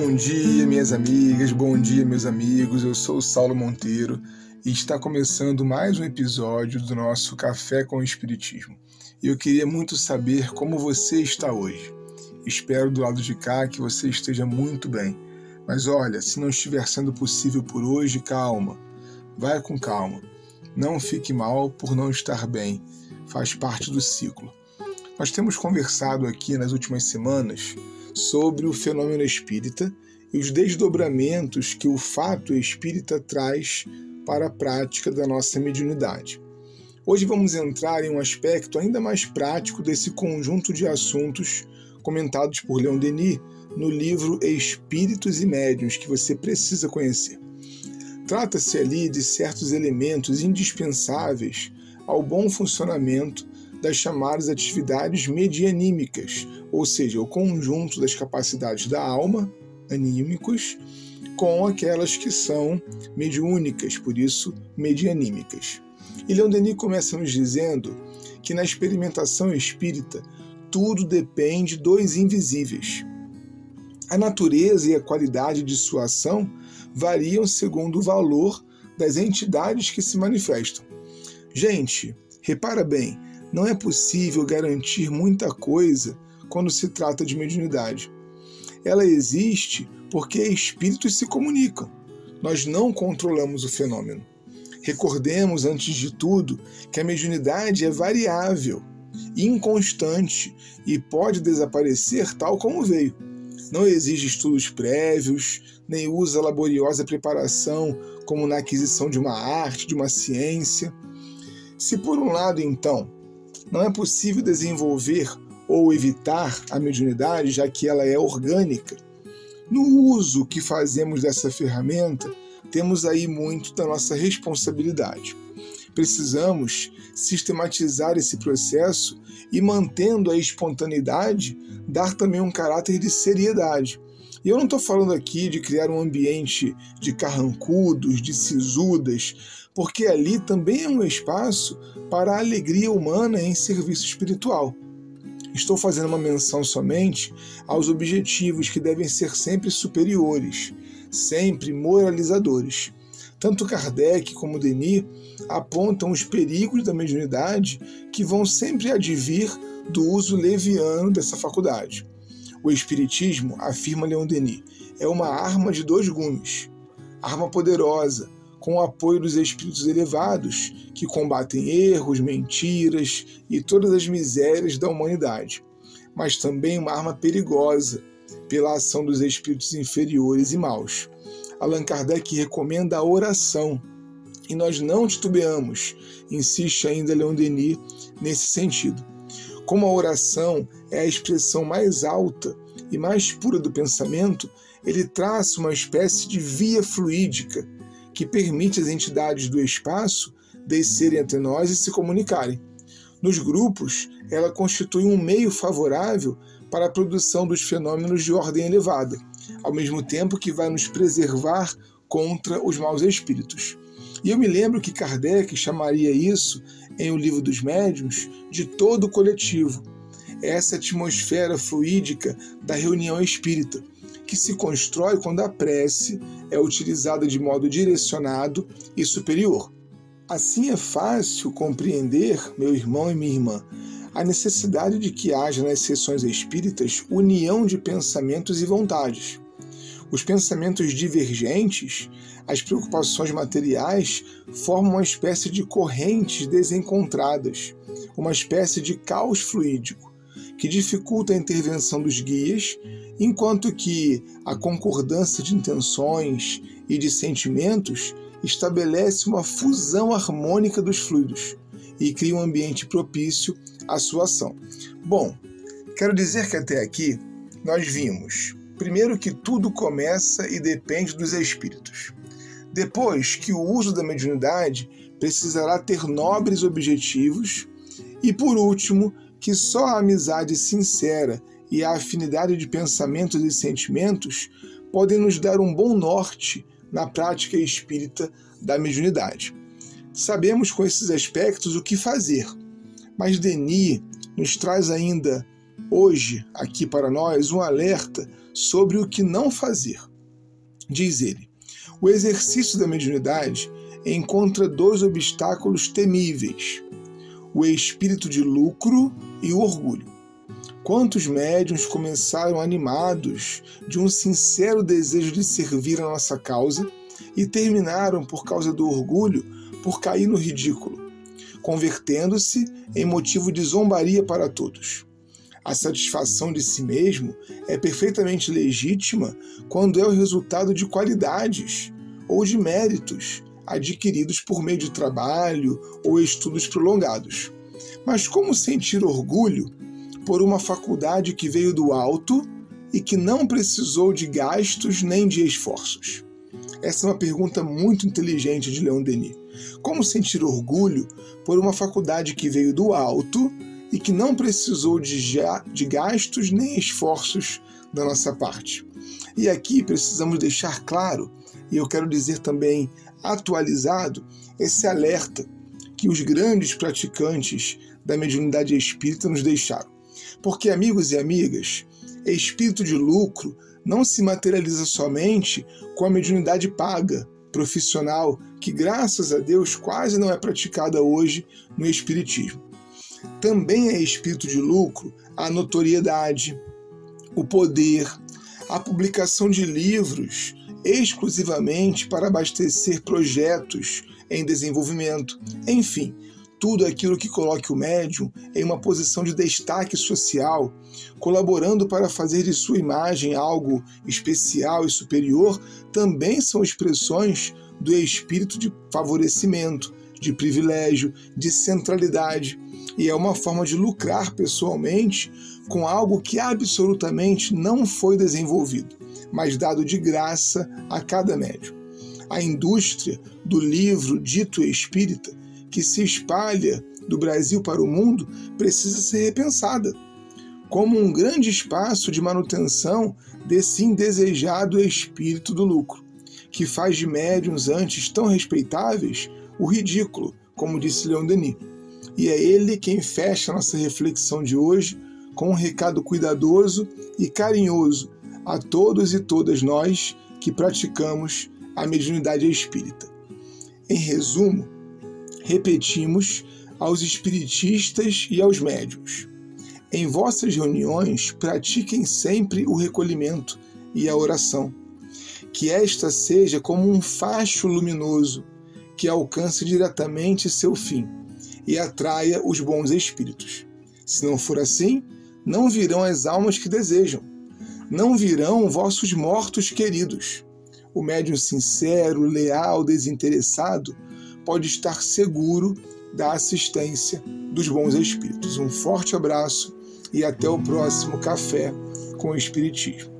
Bom dia, minhas amigas, bom dia, meus amigos. Eu sou o Saulo Monteiro e está começando mais um episódio do nosso Café com o Espiritismo. E eu queria muito saber como você está hoje. Espero do lado de cá que você esteja muito bem. Mas olha, se não estiver sendo possível por hoje, calma. Vai com calma. Não fique mal por não estar bem. Faz parte do ciclo. Nós temos conversado aqui nas últimas semanas sobre o fenômeno espírita e os desdobramentos que o fato espírita traz para a prática da nossa mediunidade. Hoje vamos entrar em um aspecto ainda mais prático desse conjunto de assuntos comentados por Leon Denis no livro Espíritos e Médiuns, que você precisa conhecer. Trata-se ali de certos elementos indispensáveis ao bom funcionamento das chamadas atividades medianímicas, ou seja, o conjunto das capacidades da alma, anímicos, com aquelas que são mediúnicas, por isso medianímicas. E Leon Denis começa nos dizendo que na experimentação espírita tudo depende dos invisíveis. A natureza e a qualidade de sua ação variam segundo o valor das entidades que se manifestam. Gente, repara bem, não é possível garantir muita coisa quando se trata de mediunidade. Ela existe porque espíritos se comunicam. Nós não controlamos o fenômeno. Recordemos, antes de tudo, que a mediunidade é variável, inconstante e pode desaparecer tal como veio. Não exige estudos prévios, nem usa laboriosa preparação, como na aquisição de uma arte, de uma ciência. Se por um lado, então, não é possível desenvolver ou evitar a mediunidade, já que ela é orgânica. No uso que fazemos dessa ferramenta, temos aí muito da nossa responsabilidade. Precisamos sistematizar esse processo e, mantendo a espontaneidade, dar também um caráter de seriedade. E eu não estou falando aqui de criar um ambiente de carrancudos, de sisudas, porque ali também é um espaço para a alegria humana em serviço espiritual. Estou fazendo uma menção somente aos objetivos que devem ser sempre superiores, sempre moralizadores. Tanto Kardec como Denis apontam os perigos da mediunidade que vão sempre advir do uso leviano dessa faculdade. O Espiritismo, afirma Leon Denis, é uma arma de dois gumes. Arma poderosa, com o apoio dos espíritos elevados, que combatem erros, mentiras e todas as misérias da humanidade, mas também uma arma perigosa, pela ação dos espíritos inferiores e maus. Allan Kardec recomenda a oração, e nós não titubeamos, insiste ainda Leon Denis nesse sentido. Como a oração é a expressão mais alta e mais pura do pensamento, ele traça uma espécie de via fluídica que permite às entidades do espaço descerem entre nós e se comunicarem. Nos grupos, ela constitui um meio favorável para a produção dos fenômenos de ordem elevada, ao mesmo tempo que vai nos preservar contra os maus espíritos. E eu me lembro que Kardec chamaria isso, em O Livro dos Médiuns, de todo coletivo. Essa atmosfera fluídica da reunião espírita, que se constrói quando a prece é utilizada de modo direcionado e superior. Assim é fácil compreender, meu irmão e minha irmã, a necessidade de que haja nas sessões espíritas união de pensamentos e vontades. Os pensamentos divergentes, as preocupações materiais, formam uma espécie de correntes desencontradas, uma espécie de caos fluídico que dificulta a intervenção dos guias, enquanto que a concordância de intenções e de sentimentos estabelece uma fusão harmônica dos fluidos e cria um ambiente propício à sua ação. Bom, quero dizer que até aqui nós vimos, primeiro, que tudo começa e depende dos espíritos. Depois, que o uso da mediunidade precisará ter nobres objetivos. E por último, que só a amizade sincera e a afinidade de pensamentos e sentimentos podem nos dar um bom norte na prática espírita da mediunidade. Sabemos com esses aspectos o que fazer, mas Denis nos traz ainda hoje aqui para nós um alerta sobre o que não fazer. Diz ele: o exercício da mediunidade encontra dois obstáculos temíveis: o espírito de lucro e o orgulho. Quantos médiums começaram animados de um sincero desejo de servir a nossa causa e terminaram, por causa do orgulho, por cair no ridículo, convertendo-se em motivo de zombaria para todos. A satisfação de si mesmo é perfeitamente legítima quando é o resultado de qualidades ou de méritos adquiridos por meio de trabalho ou estudos prolongados. Mas como sentir orgulho por uma faculdade que veio do alto e que não precisou de gastos nem de esforços? Essa é uma pergunta muito inteligente de Leon Denis. Como sentir orgulho por uma faculdade que veio do alto e que não precisou de, de gastos nem esforços da nossa parte? E aqui precisamos deixar claro, e eu quero dizer também atualizado, esse alerta que os grandes praticantes da mediunidade espírita nos deixaram. Porque, amigos e amigas, espírito de lucro não se materializa somente com a mediunidade paga, profissional, que graças a Deus quase não é praticada hoje no Espiritismo. Também é espírito de lucro a notoriedade, o poder, a publicação de livros exclusivamente para abastecer projetos em desenvolvimento, enfim, tudo aquilo que coloque o médium em uma posição de destaque social, colaborando para fazer de sua imagem algo especial e superior, também são expressões do espírito de favorecimento, de privilégio, de centralidade, e é uma forma de lucrar pessoalmente com algo que absolutamente não foi desenvolvido, mas dado de graça a cada médium. A indústria do livro dito espírita que se espalha do Brasil para o mundo precisa ser repensada como um grande espaço de manutenção desse indesejado espírito do lucro, que faz de médiums antes tão respeitáveis o ridículo, como disse Leon Denis. E é ele quem fecha nossa reflexão de hoje com um recado cuidadoso e carinhoso a todos e todas nós que praticamos a mediunidade espírita. Em resumo, repetimos aos espiritistas e aos médios. Em vossas reuniões, pratiquem sempre o recolhimento e a oração. Que esta seja como um facho luminoso que alcance diretamente seu fim e atraia os bons espíritos. Se não for assim, não virão as almas que desejam, não virão vossos mortos queridos. O médium sincero, leal, desinteressado pode estar seguro da assistência dos bons espíritos. Um forte abraço e até o próximo Café com o Espiritismo.